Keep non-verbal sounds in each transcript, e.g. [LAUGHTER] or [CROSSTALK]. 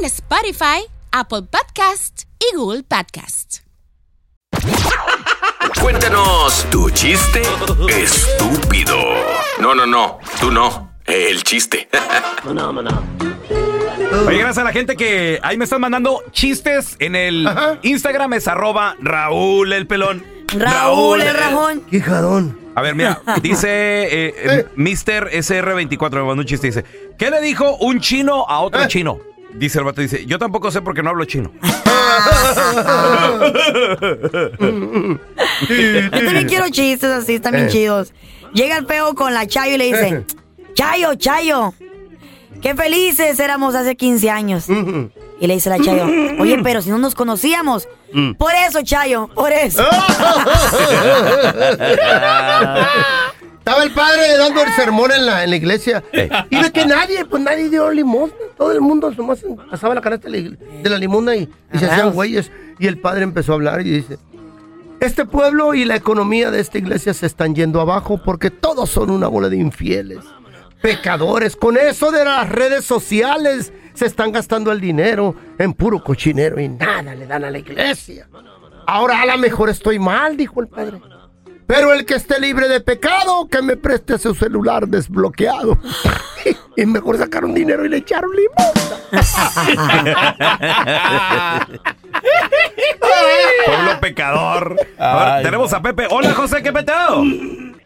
en Spotify, Apple Podcast y Google Podcast. Cuéntanos tu chiste estúpido. No, no, no, tú no. El chiste. [LAUGHS] Oye, gracias a la gente que ahí me están mandando chistes en el Instagram, es arroba Raúl el pelón. Raúl el rajón. Qué jarón. A ver, mira, [LAUGHS] dice eh, eh, Mr. SR24, me mandó un chiste, dice, ¿qué le dijo un chino a otro chino? Dice el vato, dice, yo tampoco sé porque no hablo chino. [LAUGHS] Yo también quiero chistes así, están bien Eh. chidos. Llega el feo con la Chayo y le dice, Chayo, Chayo, qué felices éramos hace 15 años. Y le dice la Chayo, oye, pero si no nos conocíamos. Por eso, Chayo, por eso. [LAUGHS] [LAUGHS] Estaba el padre dando el sermón en la, en la iglesia. Y de que nadie, pues nadie dio limosna. Todo el mundo nomás pasaba la canasta de la, de la limosna y, y se hacían güeyes. Y el padre empezó a hablar y dice, este pueblo y la economía de esta iglesia se están yendo abajo porque todos son una bola de infieles, pecadores. Con eso de las redes sociales se están gastando el dinero en puro cochinero y nada le dan a la iglesia. Ahora a lo mejor estoy mal, dijo el padre. Pero el que esté libre de pecado, que me preste su celular desbloqueado. [LAUGHS] y mejor sacaron dinero y le echaron [LAUGHS] Pueblo pecador. A ver, tenemos a Pepe. Hola, José, ¿qué peteo?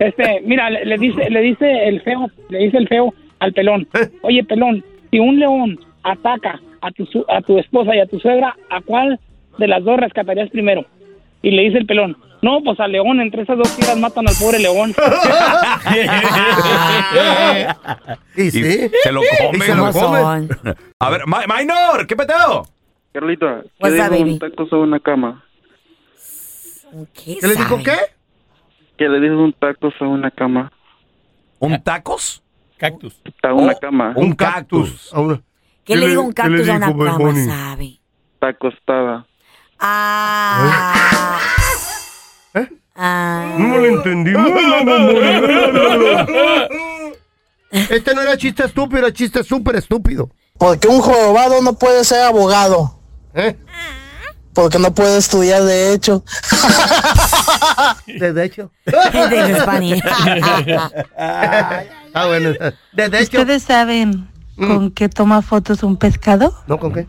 Este, mira, le, le dice, le dice el feo, le dice el feo al pelón. Oye, pelón, si un león ataca a tu, a tu esposa y a tu suegra, ¿a cuál de las dos rescatarías primero? Y le dice el pelón, no, pues al león, entre esas dos fieras matan al pobre león. [LAUGHS] y sí. Se lo come. Se lo come. A ver, Ma- Minor, ¿qué peteo? Carlita, ¿qué What's dijo up, baby? un taco sobre una cama? ¿Qué, ¿Qué le dijo qué? ¿Qué le dijo un taco sobre una cama? ¿Un tacos? Cactus. A una cama. Un cactus. ¿Qué le dijo un ¿Qué le cactus a una dijo, cama, sabe? Está acostada. Ah. Ah. No le entendí. Este no era chiste estúpido, era chiste súper estúpido. Porque un jorobado no puede ser abogado. ¿Eh? Porque no puede estudiar de hecho. De hecho. [LAUGHS] De. Ah, bueno. De hecho. ¿Ustedes saben con qué toma fotos un pescado? ¿No con qué?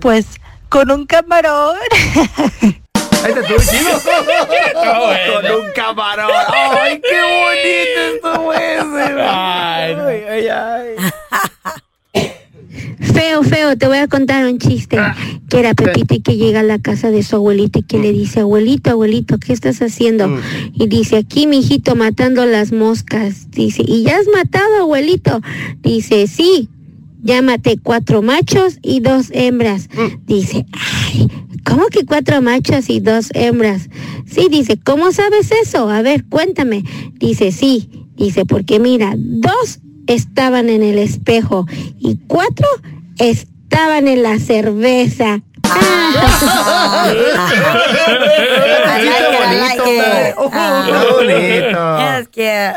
Pues con un camarón. [LAUGHS] Con un camarón. ¡Ay, qué bonito estuvo ese! Ay, ay, ay. Feo, feo, te voy a contar un chiste. Que era Pepito y que llega a la casa de su abuelito y que le dice, abuelito, abuelito, ¿qué estás haciendo? Y dice, aquí, mijito, matando las moscas. Dice, ¿y ya has matado, abuelito? Dice, sí, maté cuatro machos y dos hembras. Dice, ay, ¿cómo que cuatro machos y dos hembras? Sí, dice, ¿cómo sabes eso? A ver, cuéntame. Dice, sí, dice, porque mira, dos estaban en el espejo y cuatro estaban en la cerveza. [LAUGHS] Qué bonito, hombre. Qué bonito. Es que...